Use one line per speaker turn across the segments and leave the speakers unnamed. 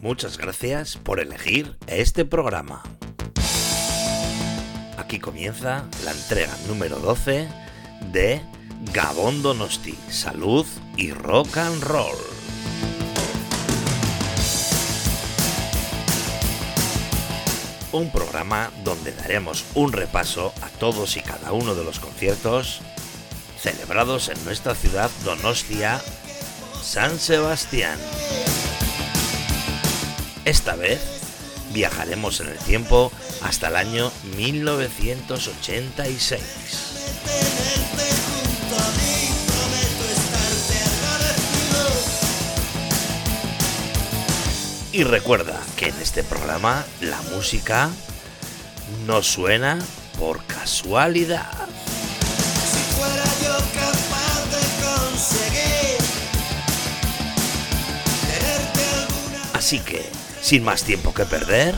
Muchas gracias por elegir este programa. Aquí comienza la entrega número 12 de Gabón Donosti, Salud y Rock and Roll. Un programa donde daremos un repaso a todos y cada uno de los conciertos celebrados en nuestra ciudad Donostia, San Sebastián. Esta vez viajaremos en el tiempo hasta el año 1986. Y recuerda que en este programa la música no suena por casualidad. Así que sin más tiempo que perder,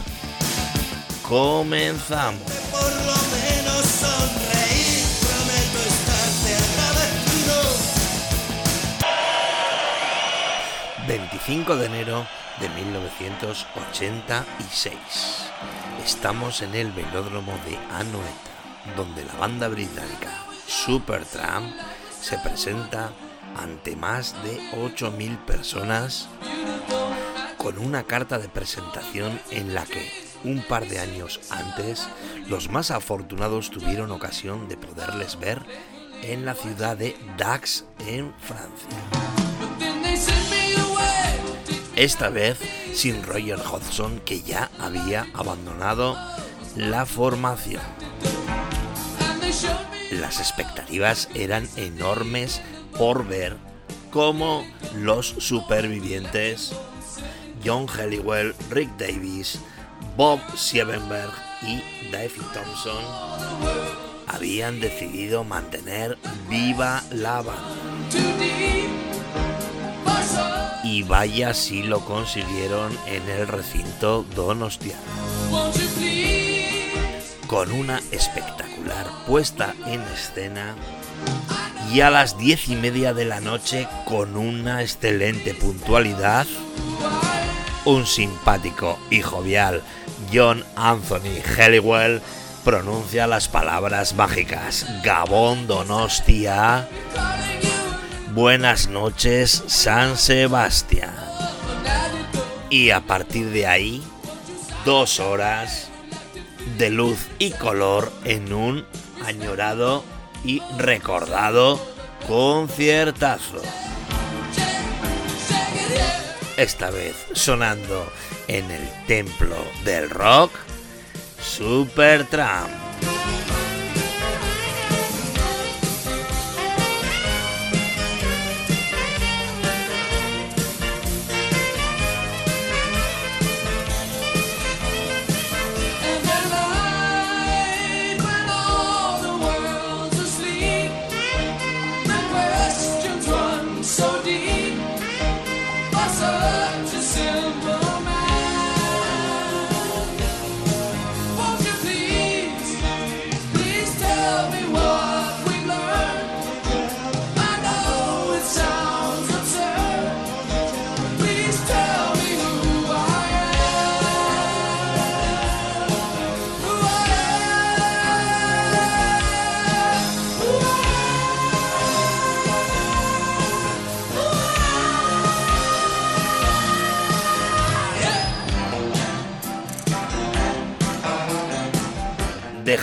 comenzamos. Por lo menos sonreír, prometo estarte agradecido. 25 de enero de 1986. Estamos en el velódromo de Anoeta, donde la banda británica Supertramp se presenta ante más de 8.000 personas con una carta de presentación en la que, un par de años antes, los más afortunados tuvieron ocasión de poderles ver en la ciudad de Dax, en Francia. Esta vez sin Roger Hodgson, que ya había abandonado la formación. Las expectativas eran enormes por ver cómo los supervivientes John Helliwell, Rick Davis, Bob Siebenberg y David Thompson habían decidido mantener viva la banda. Y vaya si lo consiguieron en el recinto Donostiano. Con una espectacular puesta en escena y a las diez y media de la noche con una excelente puntualidad un simpático y jovial John Anthony Helliwell pronuncia las palabras mágicas Gabón Donostia. Buenas noches, San Sebastián. Y a partir de ahí, dos horas de luz y color en un añorado y recordado conciertazo esta vez sonando en el templo del rock, Supertramp.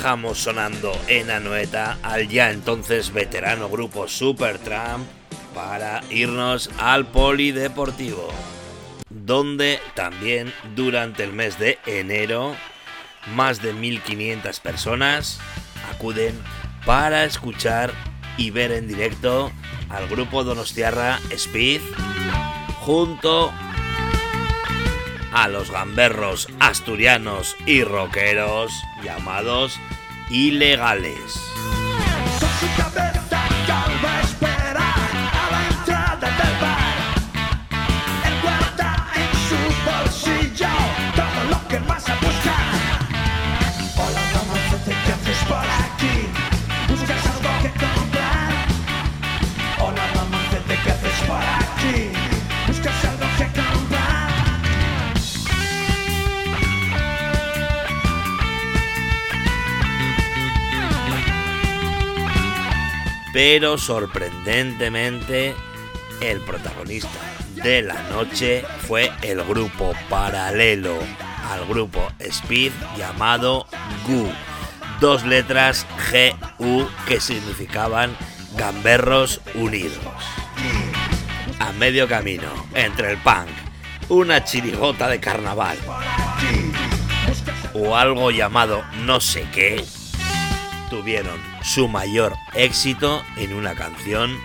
Sonando en Anoeta al ya entonces veterano grupo Supertramp para irnos al Polideportivo, donde también durante el mes de enero más de 1500 personas acuden para escuchar y ver en directo al grupo Donostiarra Speed junto a los gamberros asturianos y rockeros llamados ilegales. Pero sorprendentemente el protagonista de la noche fue el grupo paralelo al grupo Speed llamado GU. Dos letras GU que significaban Gamberros Unidos. A medio camino entre el punk, una chirigota de carnaval o algo llamado no sé qué, tuvieron su mayor éxito en una canción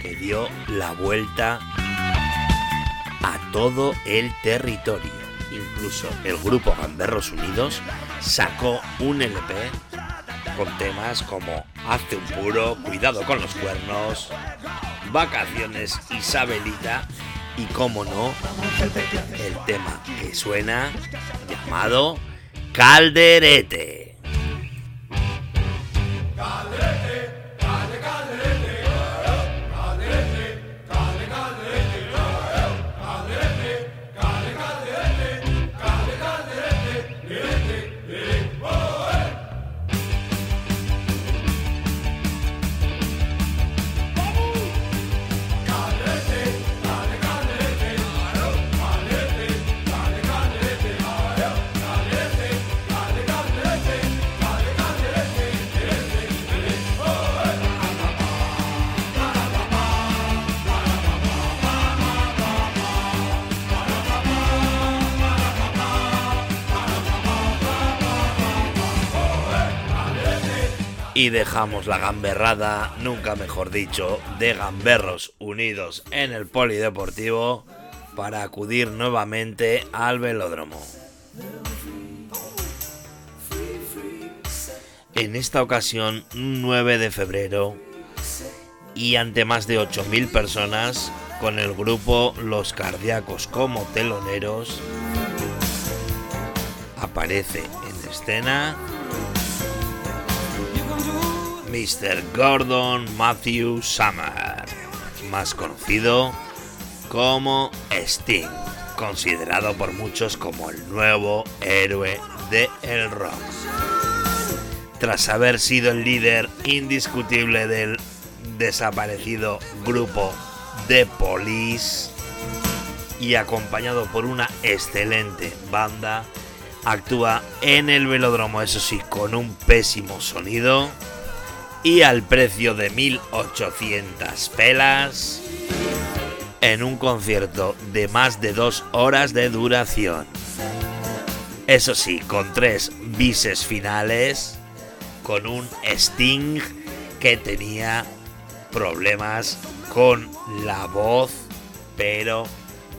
que dio la vuelta a todo el territorio. Incluso el grupo Gamberros Unidos sacó un LP con temas como Hazte un puro, Cuidado con los cuernos, Vacaciones Isabelita y, como no, el tema que suena llamado Calderete. Galete! Y dejamos la gamberrada, nunca mejor dicho, de gamberros unidos en el polideportivo para acudir nuevamente al velódromo. En esta ocasión, 9 de febrero, y ante más de 8.000 personas, con el grupo Los Cardíacos como teloneros, aparece en escena Mr. Gordon Matthew Summer, más conocido como Sting, considerado por muchos como el nuevo héroe de el rock. Tras haber sido el líder indiscutible del desaparecido grupo The Police y acompañado por una excelente banda, actúa en el velódromo, eso sí, con un pésimo sonido y al precio de 1800 pelas en un concierto de más de dos horas de duración. Eso sí, con tres bises finales, con un Sting que tenía problemas con la voz, pero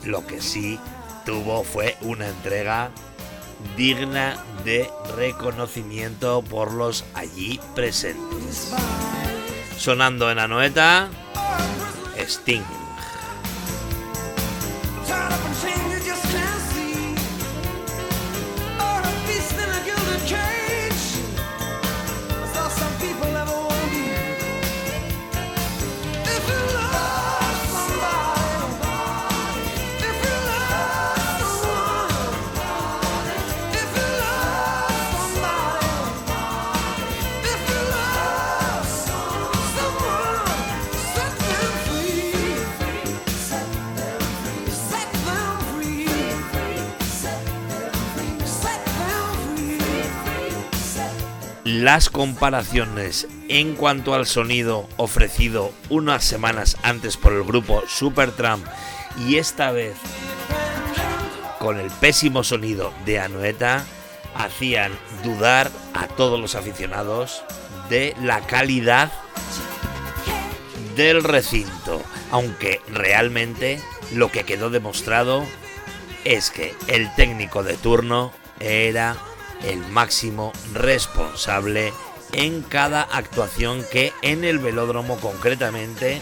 lo que sí tuvo fue una entrega digna de reconocimiento por los allí presentes. Sonando en Anoeta, Sting. Las comparaciones en cuanto al sonido ofrecido unas semanas antes por el grupo Supertramp y esta vez con el pésimo sonido de Anueta hacían dudar a todos los aficionados de la calidad del recinto, aunque realmente lo que quedó demostrado es que el técnico de turno era el máximo responsable en cada actuación que en el velódromo concretamente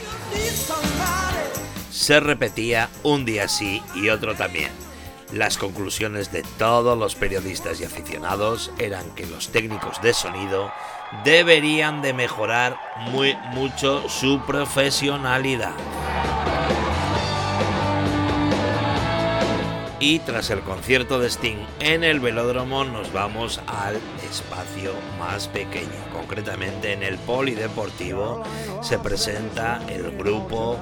se repetía un día sí y otro también. Las conclusiones de todos los periodistas y aficionados eran que los técnicos de sonido deberían de mejorar muy mucho su profesionalidad. Y tras el concierto de Sting en el velódromo nos vamos al espacio más pequeño. Concretamente en el polideportivo se presenta el grupo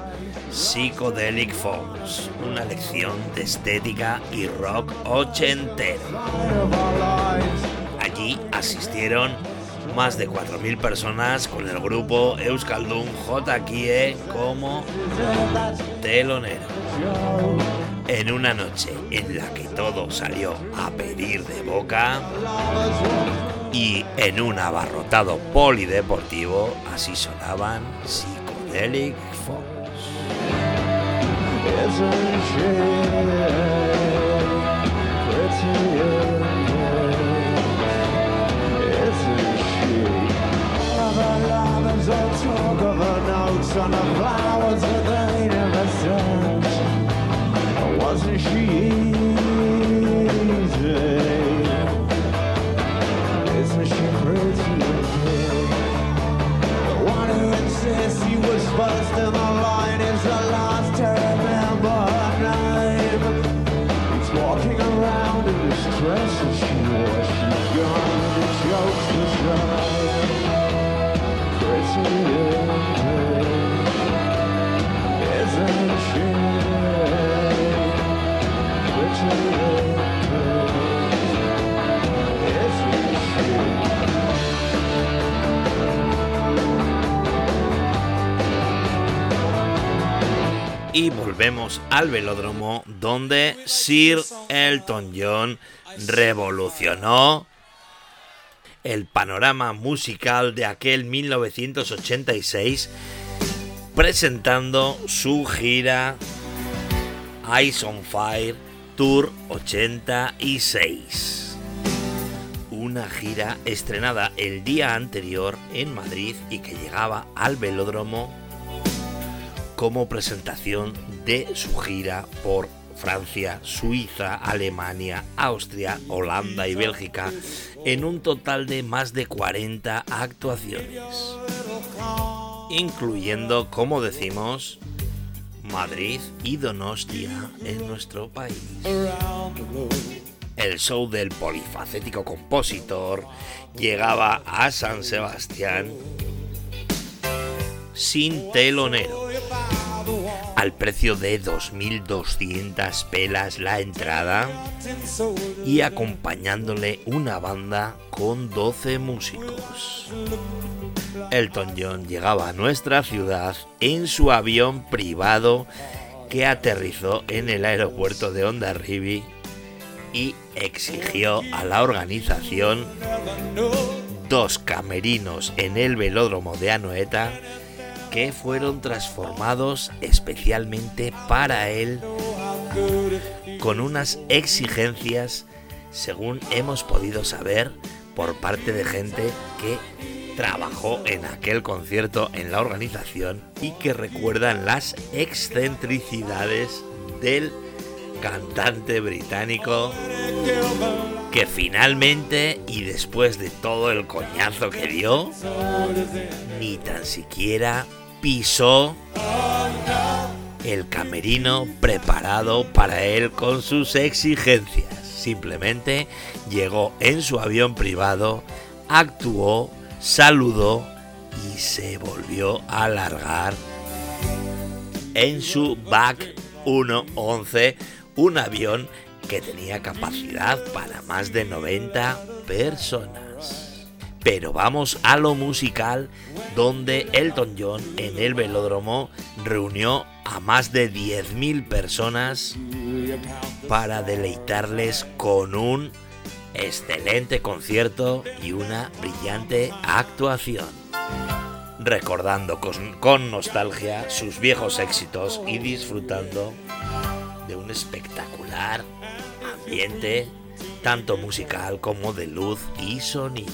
Psychedelic Fox, una lección de estética y rock ochentero. Allí asistieron más de 4.000 personas con el grupo Euskaldun J. como telonero. En una noche en la que todo salió a pedir de boca y en un abarrotado polideportivo, así sonaban Psychedelic Fox. Y volvemos al velódromo donde Sir Elton John revolucionó el panorama musical de aquel 1986 presentando su gira Ice on Fire Tour 86. Una gira estrenada el día anterior en Madrid y que llegaba al velódromo como presentación de su gira por Francia, Suiza, Alemania, Austria, Holanda y Bélgica, en un total de más de 40 actuaciones, incluyendo, como decimos, Madrid y Donostia en nuestro país. El show del polifacético compositor llegaba a San Sebastián sin telonero al precio de 2.200 pelas la entrada y acompañándole una banda con 12 músicos. Elton John llegaba a nuestra ciudad en su avión privado que aterrizó en el aeropuerto de Hondarribia y exigió a la organización dos camerinos en el velódromo de Anoeta que fueron transformados especialmente para él con unas exigencias, según hemos podido saber, por parte de gente que trabajó en aquel concierto en la organización y que recuerdan las excentricidades del cantante británico que finalmente y después de todo el coñazo que dio, ni tan siquiera pisó el camerino preparado para él con sus exigencias. Simplemente llegó en su avión privado, actuó, saludó y se volvió a alargar en su BAC 111, un avión que tenía capacidad para más de 90 personas. Pero vamos a lo musical, donde Elton John en el velódromo reunió a más de 10.000 personas para deleitarles con un excelente concierto y una brillante actuación. Recordando con, con nostalgia sus viejos éxitos y disfrutando de un espectacular ambiente, tanto musical como de luz y sonido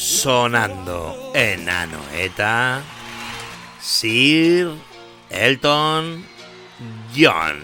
sonando en Anoeta, Sir Elton John.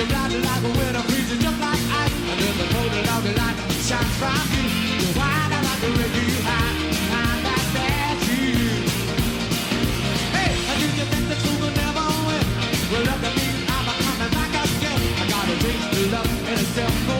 You're blind like a winter freezing just like ice. And then the cold and all the light shines from you. You're wild like a wrecking high. I'm that at you. Hey, I do you think the truth will never win? Well, look at me, I'm a coming back again. I got a dream to love and a self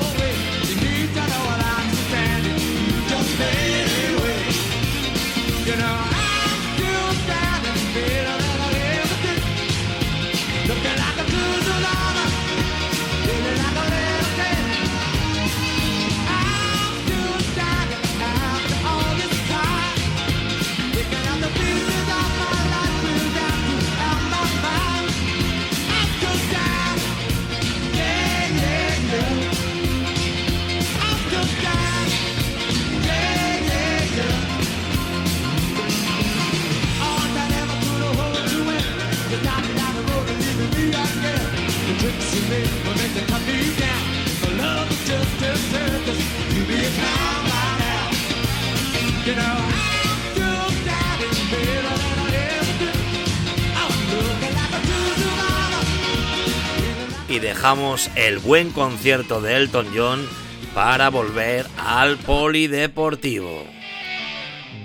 y dejamos el buen concierto de Elton John para volver al Polideportivo,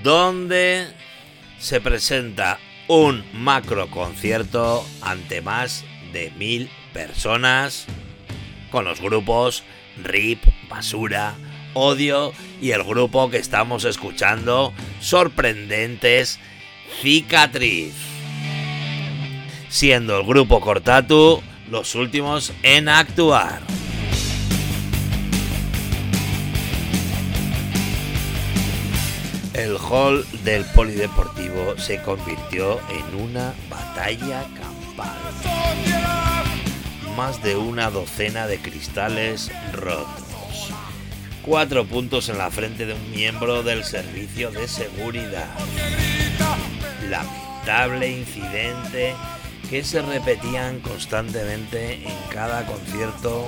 donde se presenta un macro concierto ante más de mil personas con los grupos RIP, Basura, Odio y el grupo que estamos escuchando, sorprendentes, Cicatriz. Siendo el grupo Cortatu los últimos en actuar. El hall del polideportivo se convirtió en una batalla campal. Más de una docena de cristales rotos. Cuatro puntos en la frente de un miembro del servicio de seguridad. Lamentable incidente que se repetían constantemente en cada concierto,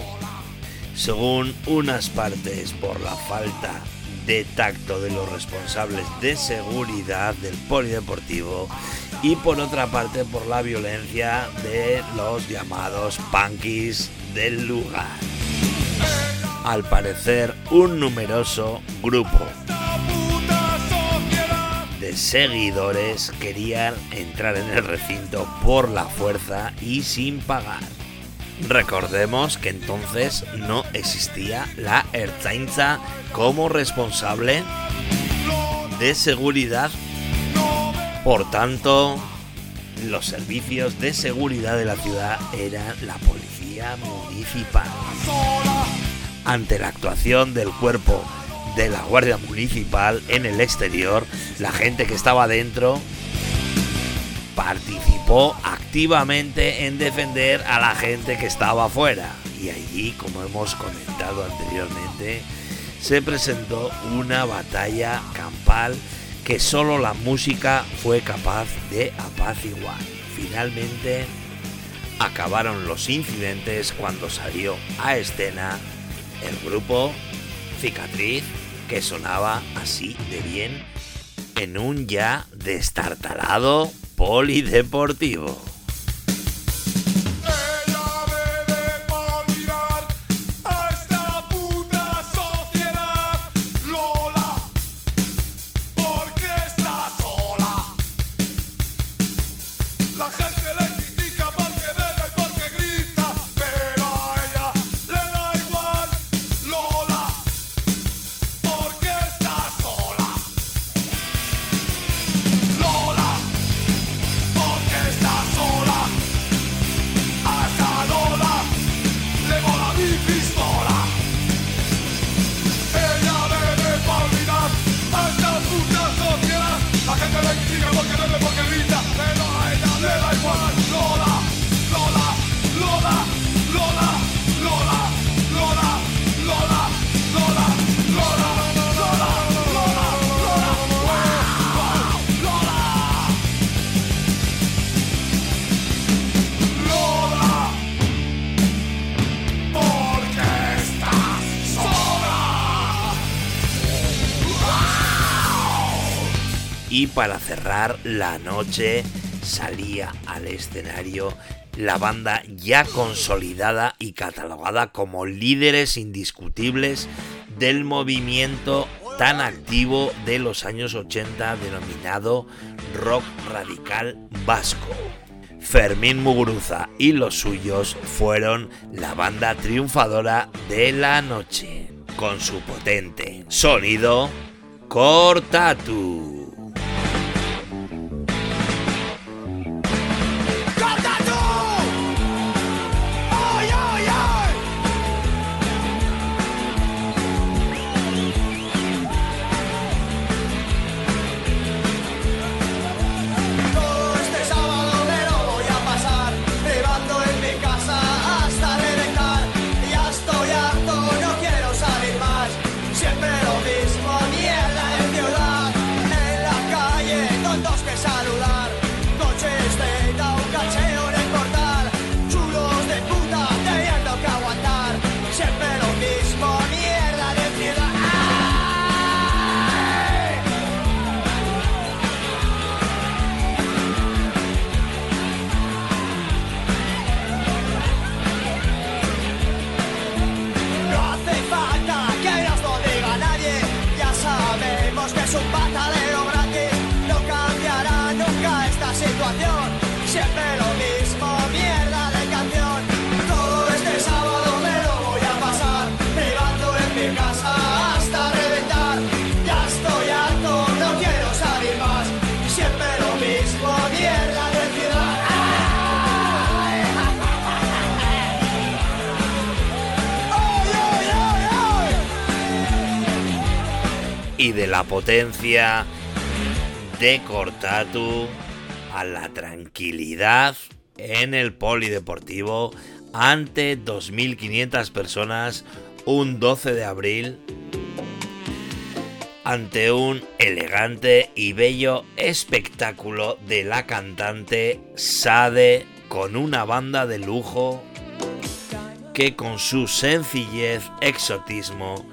según unas partes por la falta de tacto de los responsables de seguridad del polideportivo y por otra parte por la violencia de los llamados punkies del lugar. Al parecer, un numeroso grupo seguidores querían entrar en el recinto por la fuerza y sin pagar. Recordemos que entonces no existía la Ertzaintza como responsable de seguridad. Por tanto, los servicios de seguridad de la ciudad eran la policía municipal. Ante la actuación del cuerpo de la Guardia Municipal en el exterior, la gente que estaba dentro participó activamente en defender a la gente que estaba afuera. Y allí, como hemos comentado anteriormente, se presentó una batalla campal que solo la música fue capaz de apaciguar. Finalmente acabaron los incidentes cuando salió a escena el grupo Cicatriz que sonaba así de bien en un ya destartalado polideportivo. Para cerrar la noche salía al escenario la banda ya consolidada y catalogada como líderes indiscutibles del movimiento tan activo de los años 80 denominado rock radical vasco. Fermín Muguruza y los suyos fueron la banda triunfadora de la noche, con su potente sonido Cortatu. De la potencia de Cortatu a la tranquilidad en el polideportivo ante 2.500 personas un 12 de abril ante un elegante y bello espectáculo de la cantante Sade con una banda de lujo que con su sencillez, exotismo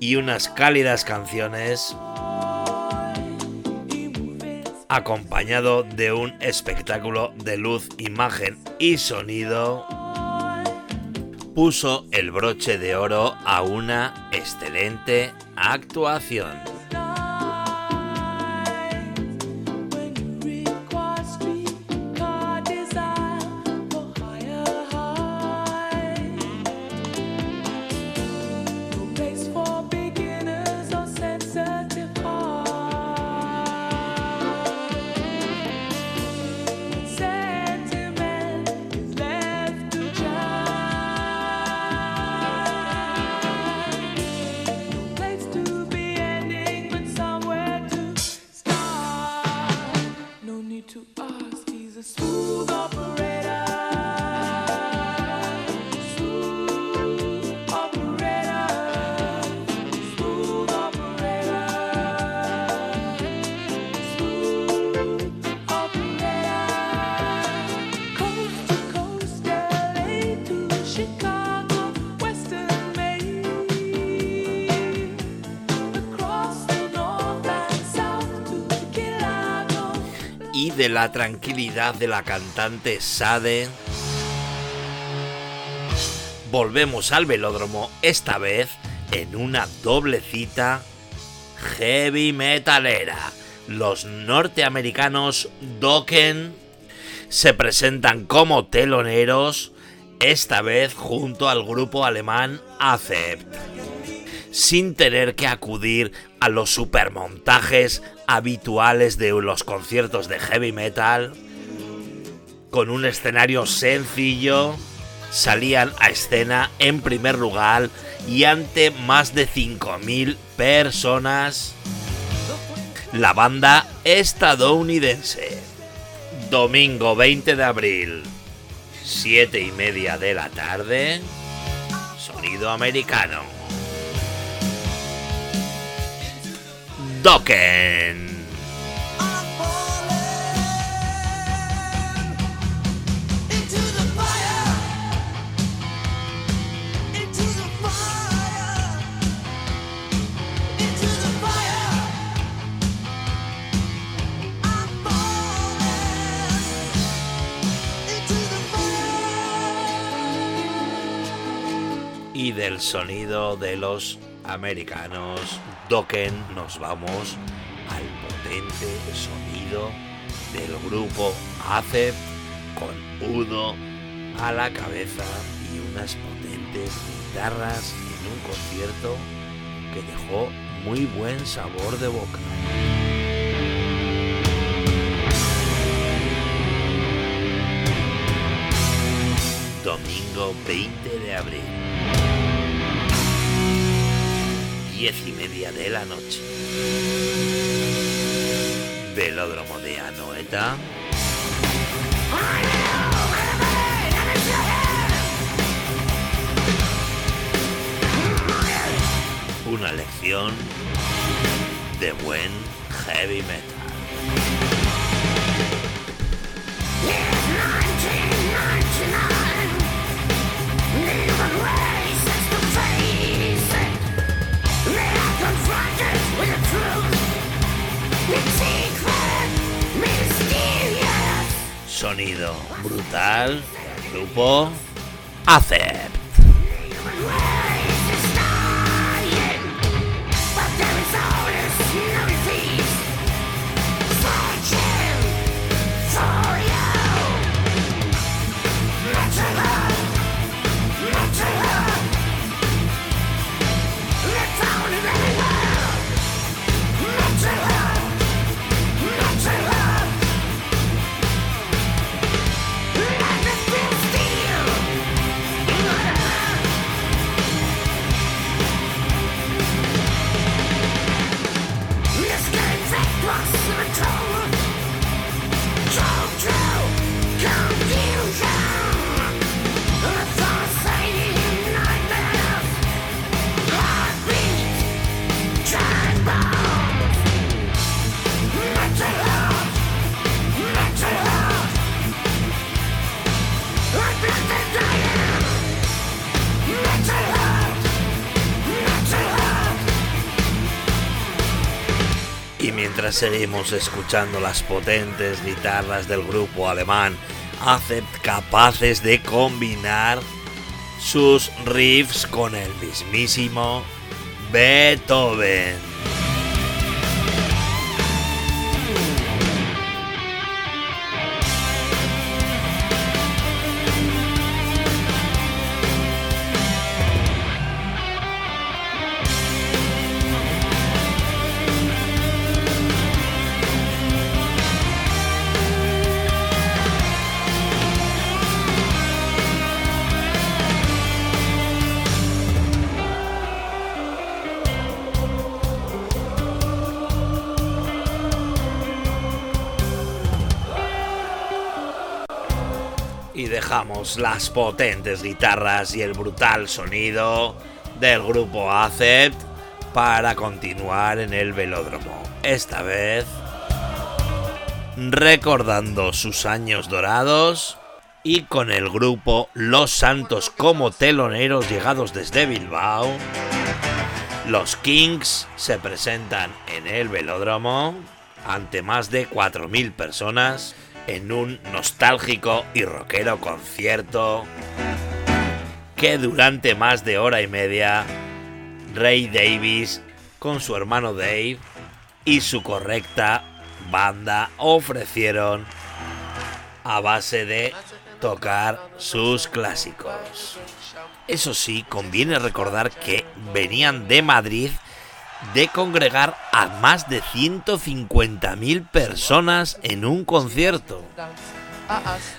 y unas cálidas canciones acompañado de un espectáculo de luz, imagen y sonido, puso el broche de oro a una excelente actuación. De la tranquilidad de la cantante Sade. Volvemos al velódromo, esta vez en una doble cita heavy metalera. Los norteamericanos Dokken se presentan como teloneros, esta vez junto al grupo alemán Acept, sin tener que acudir a los supermontajes habituales de los conciertos de heavy metal, con un escenario sencillo, salían a escena en primer lugar y ante más de 5.000 personas. La banda estadounidense. Domingo 20 de abril, 7 y media de la tarde. Sonido americano. Dokken. y del sonido de los americanos Dokken nos vamos al potente sonido del grupo ACEP con Udo a la cabeza y unas potentes guitarras en un concierto que dejó muy buen sabor de boca. Domingo 20 de abril. Diez y media de la noche. Velódromo de Anoeta. Una lección de buen heavy metal. Brutal, grupo Acept. Seguimos escuchando las potentes guitarras del grupo alemán Acept capaces de combinar sus riffs con el mismísimo Beethoven. Las potentes guitarras y el brutal sonido del grupo Acept para continuar en el velódromo. Esta vez recordando sus años dorados y con el grupo Los Santos como teloneros llegados desde Bilbao. Los Kings se presentan en el velódromo ante más de 4.000 personas en un nostálgico y rockero concierto que durante más de hora y media Ray Davis con su hermano Dave y su correcta banda ofrecieron a base de tocar sus clásicos. Eso sí, conviene recordar que venían de Madrid de congregar a más de 150.000 personas en un concierto.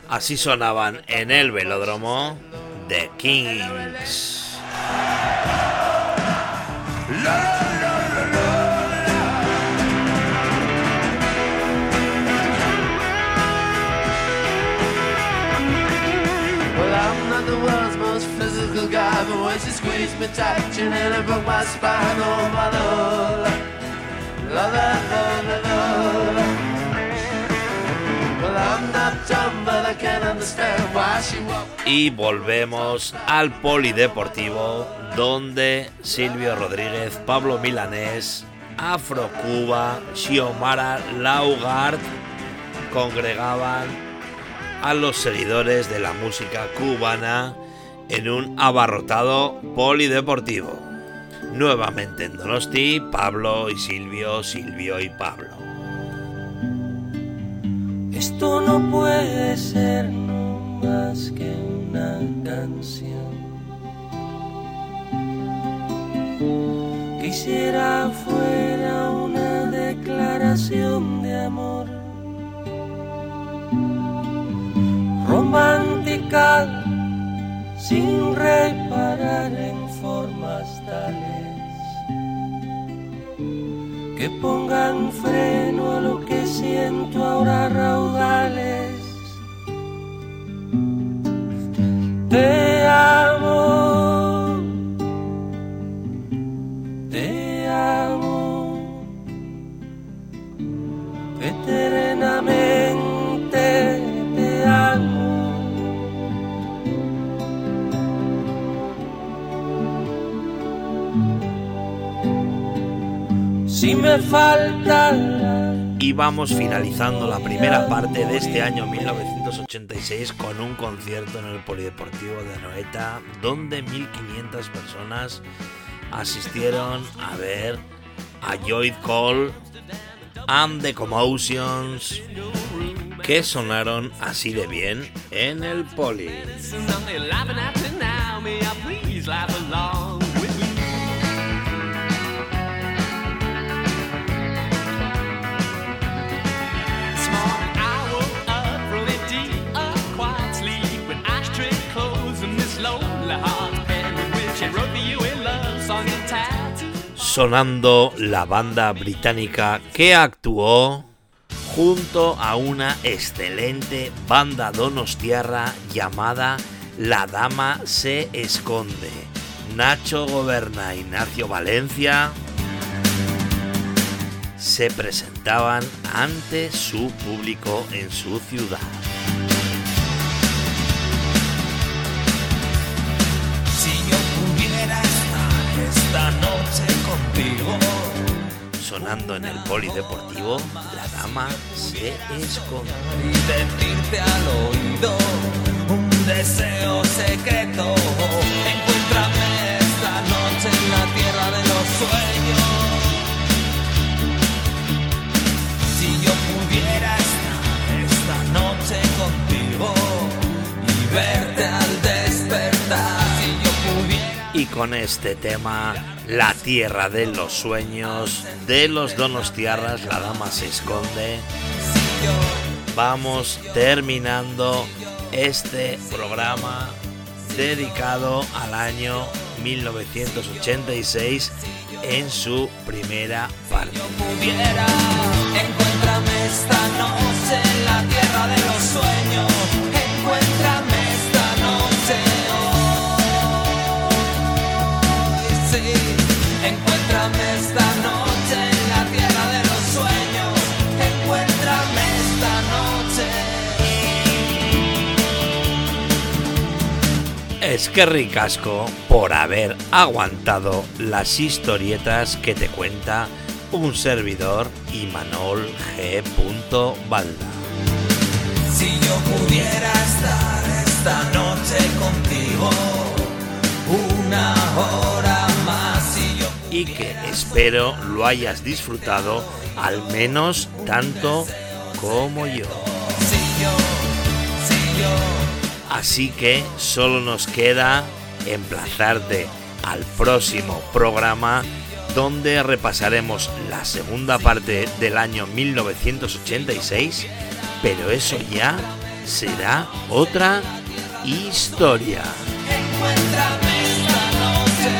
Así sonaban en el velódromo The Kings. Y volvemos al polideportivo donde Silvio Rodríguez, Pablo Milanés, Afro Cuba, Xiomara Laugard congregaban a los seguidores de la música cubana en un abarrotado polideportivo. Nuevamente en Donosti, Pablo y Silvio, Silvio y Pablo.
Esto no puede ser más que una canción. Quisiera fuera una declaración de amor. Romántica sin reparar en formas tales que pongan freno a lo que siento ahora raudales. Si me falta
y vamos finalizando la primera parte de este año 1986 con un concierto en el Polideportivo de Anoeta donde 1500 personas asistieron a ver a Joy Cole and the Commotions que sonaron así de bien en el Poli. Sonando la banda británica que actuó junto a una excelente banda donostiarra llamada La Dama se esconde. Nacho Goberna Ignacio Valencia se presentaban ante su público en su ciudad. Sonando en el polideportivo, la dama se esconde.
Decirte al oído un deseo secreto. Encuéntrame esta noche en la tierra de los sueños.
Con este tema la tierra de los sueños, de los donostiarras, la dama se esconde. Vamos terminando este programa dedicado al año 1986 en su primera parte.
Encuéntrame esta noche en la tierra de los sueños.
Que ricasco por haber aguantado las historietas que te cuenta un servidor Imanol G. Balda.
Si yo pudiera estar esta noche contigo una hora más. Si yo
y que espero lo hayas disfrutado al menos tanto como yo.
si yo, si yo.
Así que solo nos queda emplazarte al próximo programa donde repasaremos la segunda parte del año 1986, pero eso ya será otra historia.
Encuéntrame esta noche,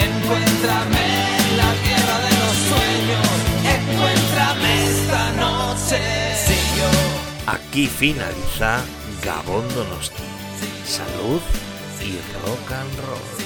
encuéntrame en la tierra de los sueños, encuéntrame esta noche. Si yo,
Aquí finaliza Gabón Donosti. Salud y rock and roll.